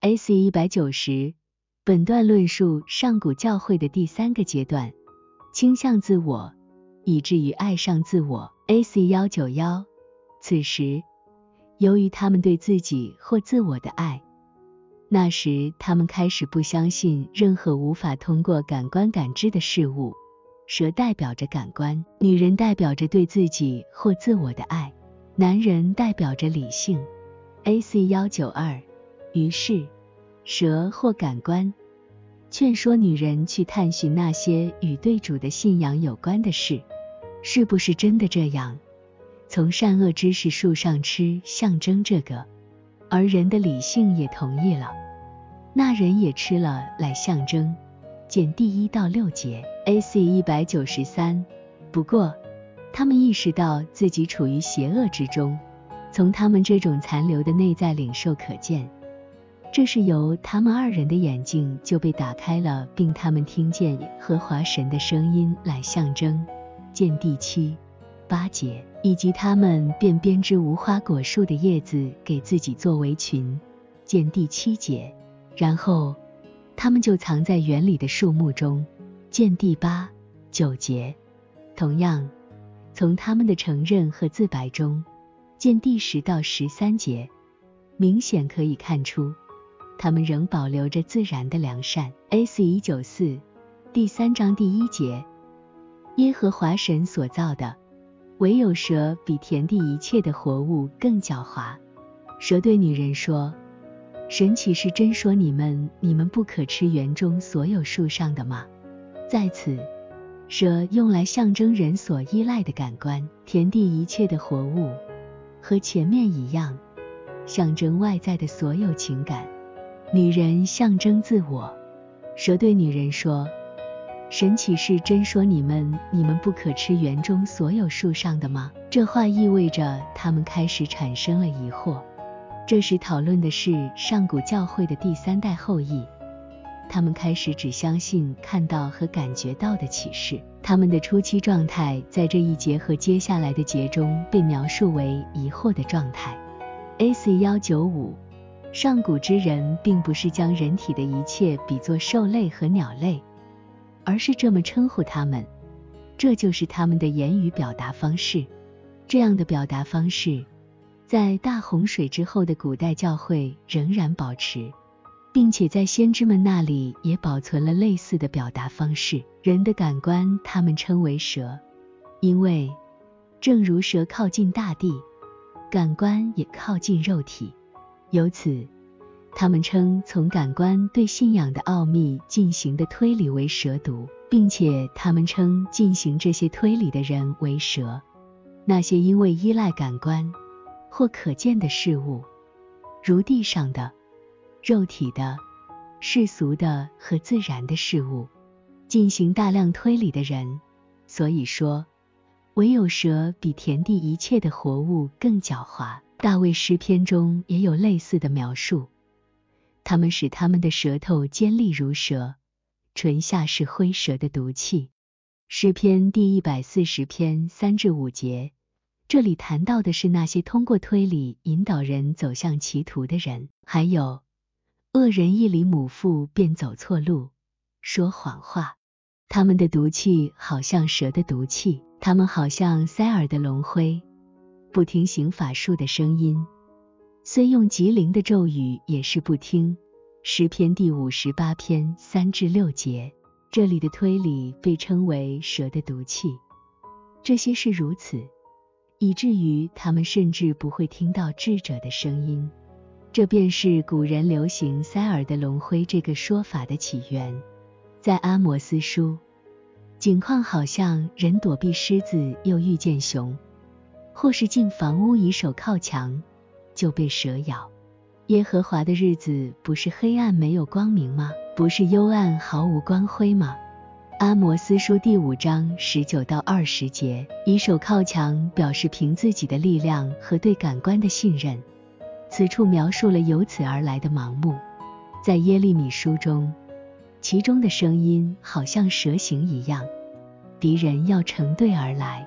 AC 一百九十，本段论述上古教会的第三个阶段，倾向自我，以至于爱上自我。AC 幺九幺，此时，由于他们对自己或自我的爱，那时他们开始不相信任何无法通过感官感知的事物。蛇代表着感官，女人代表着对自己或自我的爱，男人代表着理性。AC 幺九二，于是蛇或感官劝说女人去探寻那些与对主的信仰有关的事，是不是真的这样？从善恶知识树上吃象征这个，而人的理性也同意了，那人也吃了来象征。见第一到六节，AC 一百九十三。不过，他们意识到自己处于邪恶之中。从他们这种残留的内在领受可见，这是由他们二人的眼睛就被打开了，并他们听见和华神的声音来象征。见第七、八节，以及他们便编织无花果树的叶子给自己做围裙。见第七节，然后。他们就藏在园里的树木中，见第八、九节。同样，从他们的承认和自白中，见第十到十三节，明显可以看出，他们仍保留着自然的良善。A.C. 一九四第三章第一节，耶和华神所造的，唯有蛇比田地一切的活物更狡猾。蛇对女人说。神岂是真说你们，你们不可吃园中所有树上的吗？在此，蛇用来象征人所依赖的感官，田地一切的活物，和前面一样，象征外在的所有情感。女人象征自我。蛇对女人说：“神奇是真说你们，你们不可吃园中所有树上的吗？”这话意味着他们开始产生了疑惑。这时讨论的是上古教会的第三代后裔，他们开始只相信看到和感觉到的启示。他们的初期状态在这一节和接下来的节中被描述为疑惑的状态。AC 幺九五，上古之人并不是将人体的一切比作兽类和鸟类，而是这么称呼他们，这就是他们的言语表达方式。这样的表达方式。在大洪水之后的古代教会仍然保持，并且在先知们那里也保存了类似的表达方式。人的感官，他们称为蛇，因为正如蛇靠近大地，感官也靠近肉体，由此他们称从感官对信仰的奥秘进行的推理为蛇毒，并且他们称进行这些推理的人为蛇。那些因为依赖感官。或可见的事物，如地上的、肉体的、世俗的和自然的事物，进行大量推理的人。所以说，唯有蛇比田地一切的活物更狡猾。大卫诗篇中也有类似的描述，他们使他们的舌头尖利如蛇，唇下是灰蛇的毒气。诗篇第一百四十篇三至五节。这里谈到的是那些通过推理引导人走向歧途的人，还有恶人一离母腹便走错路，说谎话。他们的毒气好像蛇的毒气，他们好像塞尔的龙灰，不听行法术的声音，虽用极灵的咒语也是不听。诗篇第五十八篇三至六节，这里的推理被称为蛇的毒气。这些是如此。以至于他们甚至不会听到智者的声音，这便是古人流行“塞尔的龙灰”这个说法的起源。在阿摩斯书，景况好像人躲避狮子又遇见熊，或是进房屋以手靠墙就被蛇咬。耶和华的日子不是黑暗没有光明吗？不是幽暗毫无光辉吗？阿摩斯书第五章十九到二十节，以手靠墙表示凭自己的力量和对感官的信任。此处描述了由此而来的盲目。在耶利米书中，其中的声音好像蛇形一样，敌人要成对而来，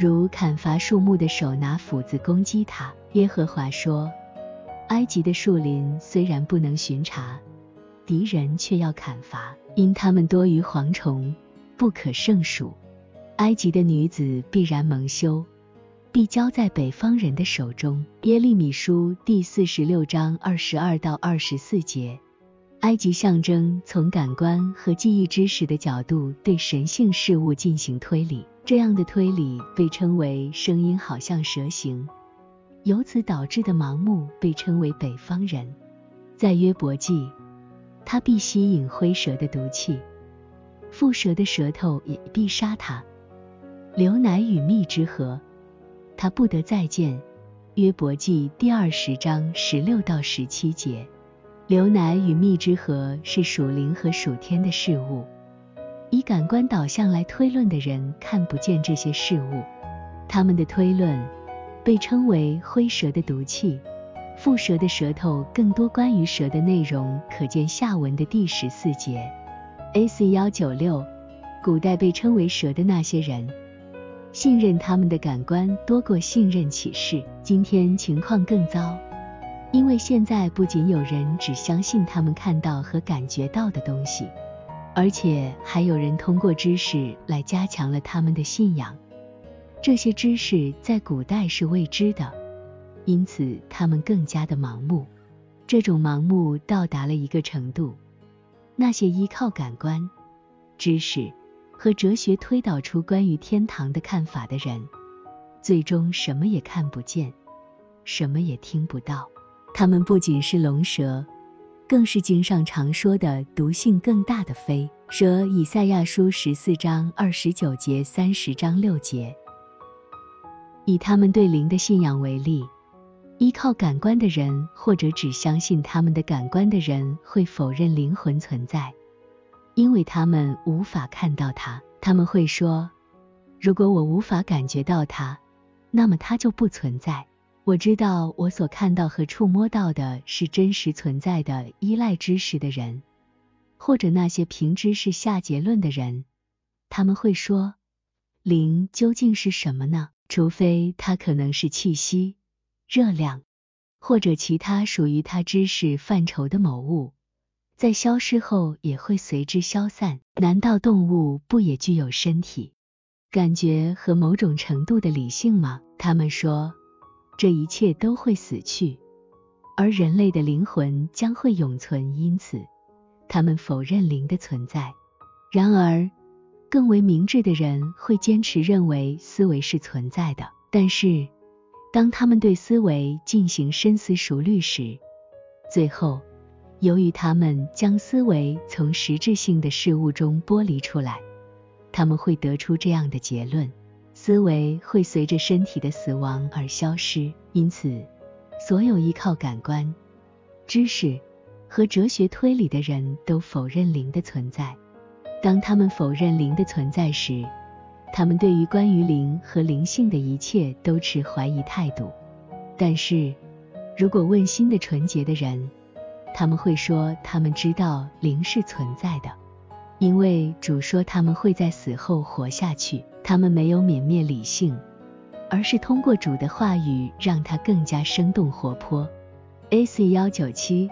如砍伐树木的手拿斧子攻击他。耶和华说：“埃及的树林虽然不能巡查，敌人却要砍伐，因他们多于蝗虫，不可胜数。埃及的女子必然蒙羞，必交在北方人的手中。耶利米书第四十六章二十二到二十四节。埃及象征从感官和记忆知识的角度对神性事物进行推理，这样的推理被称为声音好像蛇形，由此导致的盲目被称为北方人。在约伯记，他必吸引灰蛇的毒气，蝮蛇的舌头也必杀他。流奶与蜜之河，他不得再见。约伯记第二十章十六到十七节。牛奶与蜜之河是属灵和属天的事物，以感官导向来推论的人看不见这些事物，他们的推论被称为灰蛇的毒气，蝮蛇的舌头。更多关于蛇的内容可见下文的第十四节。A.C. 幺九六，古代被称为蛇的那些人，信任他们的感官多过信任启示。今天情况更糟。因为现在不仅有人只相信他们看到和感觉到的东西，而且还有人通过知识来加强了他们的信仰。这些知识在古代是未知的，因此他们更加的盲目。这种盲目到达了一个程度，那些依靠感官、知识和哲学推导出关于天堂的看法的人，最终什么也看不见，什么也听不到。它们不仅是龙蛇，更是经上常说的毒性更大的飞蛇。以赛亚书十四章二十九节、三十章六节。以他们对灵的信仰为例，依靠感官的人，或者只相信他们的感官的人，会否认灵魂存在，因为他们无法看到它。他们会说：“如果我无法感觉到它，那么它就不存在。”我知道我所看到和触摸到的是真实存在的。依赖知识的人，或者那些凭知识下结论的人，他们会说：灵究竟是什么呢？除非它可能是气息、热量，或者其他属于它知识范畴的某物，在消失后也会随之消散。难道动物不也具有身体、感觉和某种程度的理性吗？他们说。这一切都会死去，而人类的灵魂将会永存。因此，他们否认灵的存在。然而，更为明智的人会坚持认为思维是存在的。但是，当他们对思维进行深思熟虑时，最后，由于他们将思维从实质性的事物中剥离出来，他们会得出这样的结论。思维会随着身体的死亡而消失，因此，所有依靠感官、知识和哲学推理的人都否认灵的存在。当他们否认灵的存在时，他们对于关于灵和灵性的一切都持怀疑态度。但是，如果问心的纯洁的人，他们会说他们知道灵是存在的，因为主说他们会在死后活下去。他们没有泯灭理性，而是通过主的话语让它更加生动活泼。A.C. 幺九七，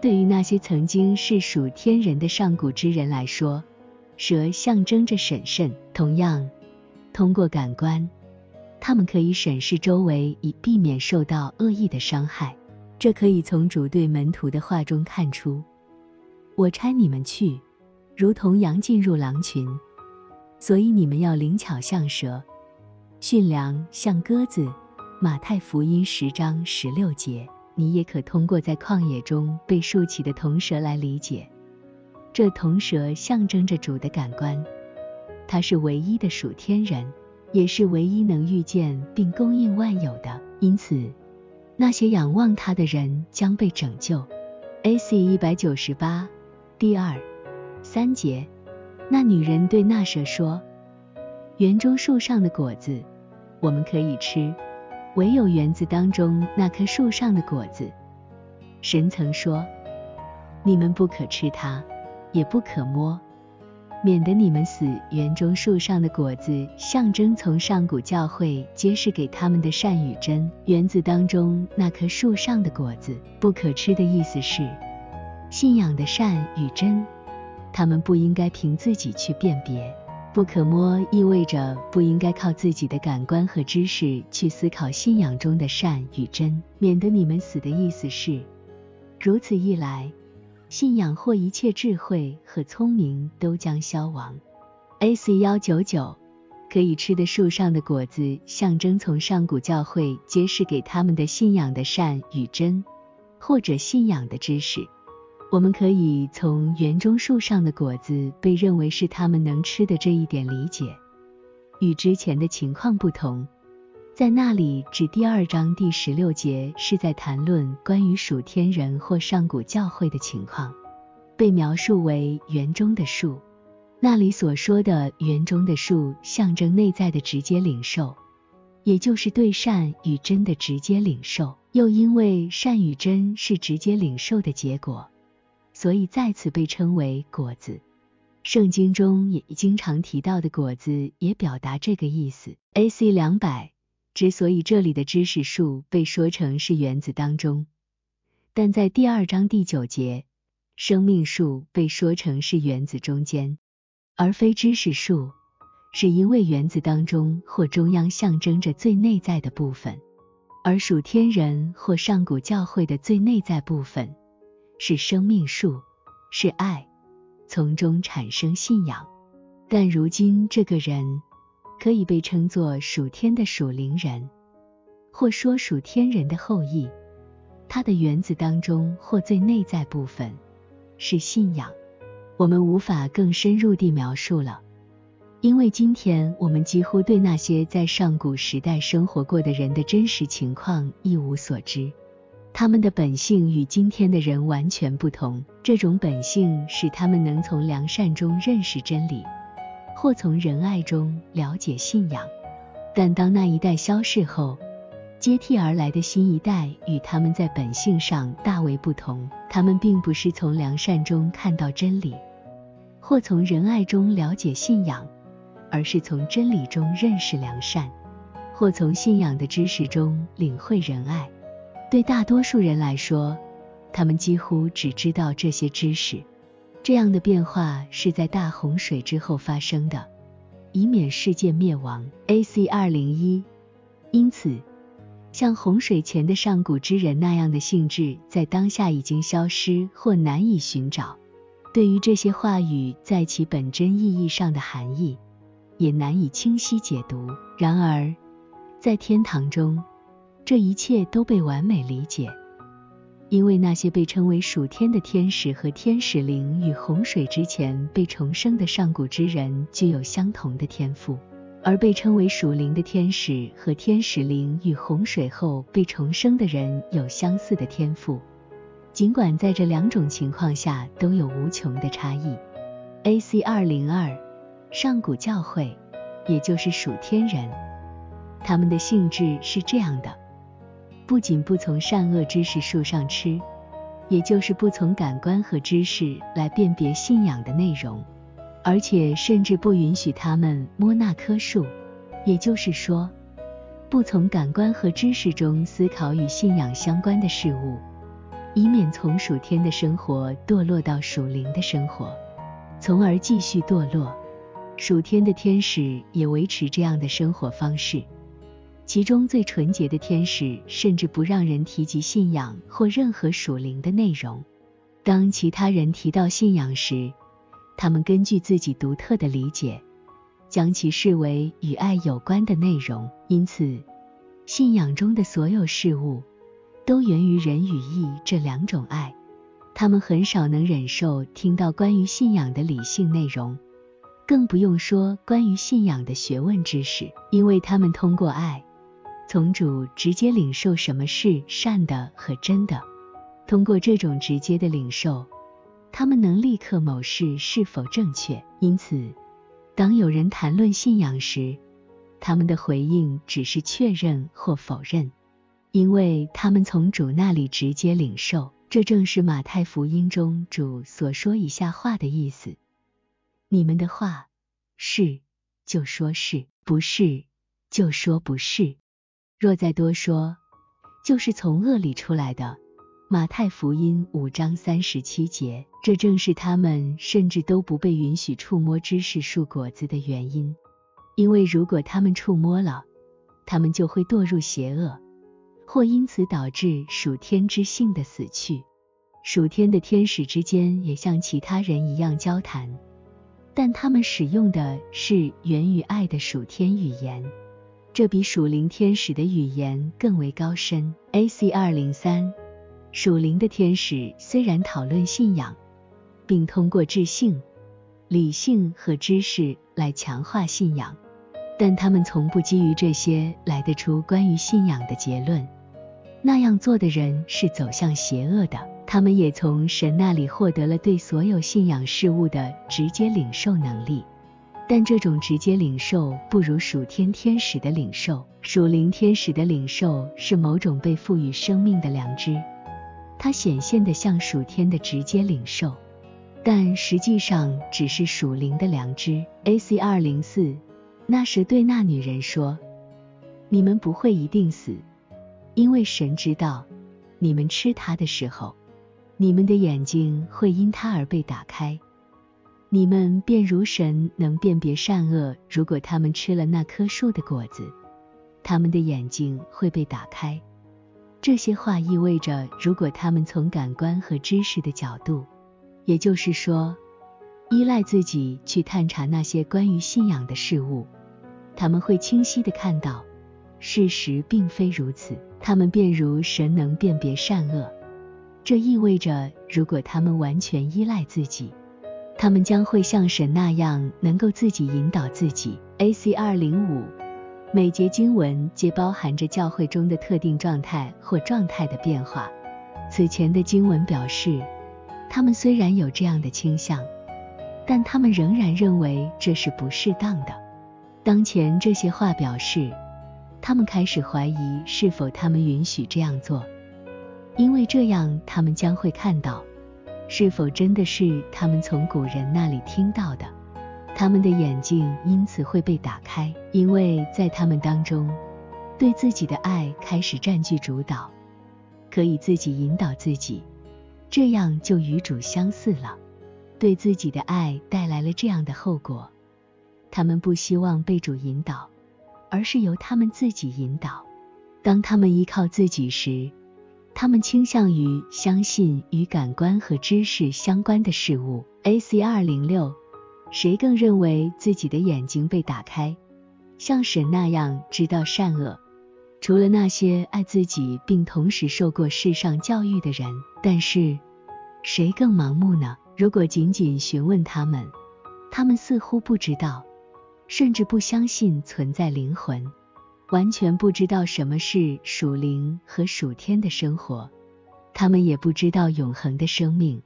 对于那些曾经是属天人的上古之人来说，蛇象征着审慎。同样，通过感官，他们可以审视周围，以避免受到恶意的伤害。这可以从主对门徒的话中看出：“我差你们去，如同羊进入狼群。”所以你们要灵巧像蛇，驯良像鸽子。马太福音十章十六节。你也可通过在旷野中被竖起的铜蛇来理解。这铜蛇象征着主的感官，他是唯一的属天人，也是唯一能遇见并供应万有的。因此，那些仰望他的人将被拯救。A.C. 一百九十八，第二三节。那女人对那蛇说：“园中树上的果子，我们可以吃；唯有园子当中那棵树上的果子，神曾说，你们不可吃它，也不可摸，免得你们死。园中树上的果子，象征从上古教会揭示给他们的善与真。园子当中那棵树上的果子，不可吃的意思是信仰的善与真，他们不应该凭自己去辨别。不可摸意味着不应该靠自己的感官和知识去思考信仰中的善与真。免得你们死的意思是，如此一来。信仰或一切智慧和聪明都将消亡。A.C. 幺九九可以吃的树上的果子，象征从上古教会揭示给他们的信仰的善与真，或者信仰的知识。我们可以从园中树上的果子被认为是他们能吃的这一点理解。与之前的情况不同，在那里指第二章第十六节是在谈论关于属天人或上古教会的情况，被描述为园中的树。那里所说的园中的树，象征内在的直接领受，也就是对善与真的直接领受。又因为善与真是直接领受的结果，所以再次被称为果子。圣经中也经常提到的果子，也表达这个意思。A.C. 两百。之所以这里的知识树被说成是原子当中，但在第二章第九节，生命树被说成是原子中间，而非知识树，是因为原子当中或中央象征着最内在的部分，而属天人或上古教会的最内在部分是生命树，是爱，从中产生信仰。但如今这个人。可以被称作属天的属灵人，或说属天人的后裔。它的原子当中或最内在部分是信仰。我们无法更深入地描述了，因为今天我们几乎对那些在上古时代生活过的人的真实情况一无所知。他们的本性与今天的人完全不同，这种本性使他们能从良善中认识真理。或从仁爱中了解信仰，但当那一代消逝后，接替而来的新一代与他们在本性上大为不同。他们并不是从良善中看到真理，或从仁爱中了解信仰，而是从真理中认识良善，或从信仰的知识中领会仁爱。对大多数人来说，他们几乎只知道这些知识。这样的变化是在大洪水之后发生的，以免世界灭亡。A.C. 二零一，因此，像洪水前的上古之人那样的性质，在当下已经消失或难以寻找。对于这些话语在其本真意义上的含义，也难以清晰解读。然而，在天堂中，这一切都被完美理解。因为那些被称为属天的天使和天使灵与洪水之前被重生的上古之人具有相同的天赋，而被称为属灵的天使和天使灵与洪水后被重生的人有相似的天赋，尽管在这两种情况下都有无穷的差异。A.C. 二零二上古教会，也就是属天人，他们的性质是这样的。不仅不从善恶知识树上吃，也就是不从感官和知识来辨别信仰的内容，而且甚至不允许他们摸那棵树，也就是说，不从感官和知识中思考与信仰相关的事物，以免从属天的生活堕落到属灵的生活，从而继续堕落。属天的天使也维持这样的生活方式。其中最纯洁的天使甚至不让人提及信仰或任何属灵的内容。当其他人提到信仰时，他们根据自己独特的理解，将其视为与爱有关的内容。因此，信仰中的所有事物都源于人与义这两种爱。他们很少能忍受听到关于信仰的理性内容，更不用说关于信仰的学问知识，因为他们通过爱。从主直接领受什么是善的和真的，通过这种直接的领受，他们能立刻某事是否正确。因此，当有人谈论信仰时，他们的回应只是确认或否认，因为他们从主那里直接领受。这正是马太福音中主所说以下话的意思：你们的话是就说是，不是就说不是。若再多说，就是从恶里出来的。马太福音五章三十七节，这正是他们甚至都不被允许触摸知识树果子的原因，因为如果他们触摸了，他们就会堕入邪恶，或因此导致属天之性的死去。属天的天使之间也像其他人一样交谈，但他们使用的是源于爱的属天语言，这比属灵天使的语言更为高深。A.C. 二零三。属灵的天使虽然讨论信仰，并通过智性、理性和知识来强化信仰，但他们从不基于这些来得出关于信仰的结论。那样做的人是走向邪恶的。他们也从神那里获得了对所有信仰事物的直接领受能力，但这种直接领受不如属天天使的领受。属灵天使的领受是某种被赋予生命的良知。它显现的像属天的直接领受，但实际上只是属灵的良知。A.C. 二零四，那时对那女人说：“你们不会一定死，因为神知道，你们吃它的时候，你们的眼睛会因它而被打开，你们便如神能辨别善恶。如果他们吃了那棵树的果子，他们的眼睛会被打开。”这些话意味着，如果他们从感官和知识的角度，也就是说，依赖自己去探查那些关于信仰的事物，他们会清晰的看到，事实并非如此。他们便如神能辨别善恶。这意味着，如果他们完全依赖自己，他们将会像神那样，能够自己引导自己。A.C. 二零五。每节经文皆包含着教会中的特定状态或状态的变化。此前的经文表示，他们虽然有这样的倾向，但他们仍然认为这是不适当的。当前这些话表示，他们开始怀疑是否他们允许这样做，因为这样他们将会看到，是否真的是他们从古人那里听到的。他们的眼睛因此会被打开，因为在他们当中，对自己的爱开始占据主导，可以自己引导自己，这样就与主相似了。对自己的爱带来了这样的后果：他们不希望被主引导，而是由他们自己引导。当他们依靠自己时，他们倾向于相信与感官和知识相关的事物。A.C. 二零六。谁更认为自己的眼睛被打开，像神那样知道善恶？除了那些爱自己并同时受过世上教育的人。但是，谁更盲目呢？如果仅仅询问他们，他们似乎不知道，甚至不相信存在灵魂，完全不知道什么是属灵和属天的生活。他们也不知道永恒的生命。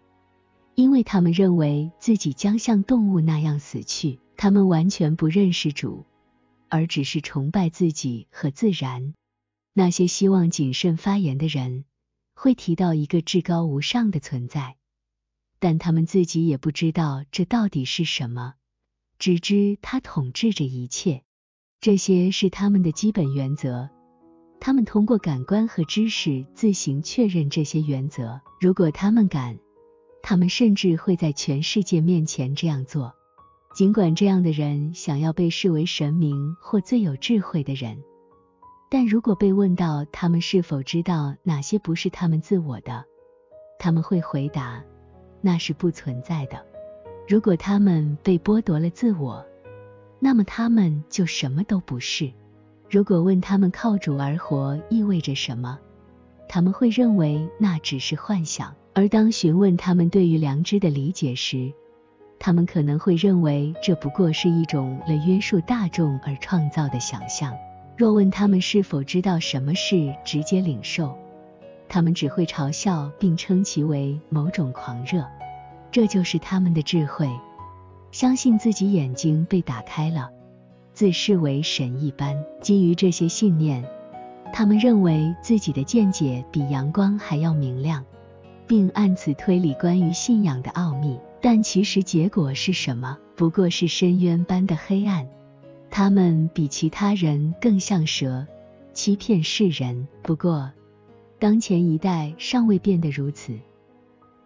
因为他们认为自己将像动物那样死去，他们完全不认识主，而只是崇拜自己和自然。那些希望谨慎发言的人会提到一个至高无上的存在，但他们自己也不知道这到底是什么，只知他统治着一切。这些是他们的基本原则，他们通过感官和知识自行确认这些原则。如果他们敢。他们甚至会在全世界面前这样做，尽管这样的人想要被视为神明或最有智慧的人。但如果被问到他们是否知道哪些不是他们自我的，他们会回答那是不存在的。如果他们被剥夺了自我，那么他们就什么都不是。如果问他们靠主而活意味着什么，他们会认为那只是幻想。而当询问他们对于良知的理解时，他们可能会认为这不过是一种为约束大众而创造的想象。若问他们是否知道什么是直接领受，他们只会嘲笑并称其为某种狂热。这就是他们的智慧，相信自己眼睛被打开了，自视为神一般。基于这些信念，他们认为自己的见解比阳光还要明亮。并按此推理关于信仰的奥秘。但其实结果是什么？不过是深渊般的黑暗。他们比其他人更像蛇，欺骗世人。不过，当前一代尚未变得如此，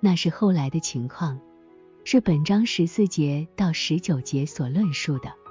那是后来的情况，是本章十四节到十九节所论述的。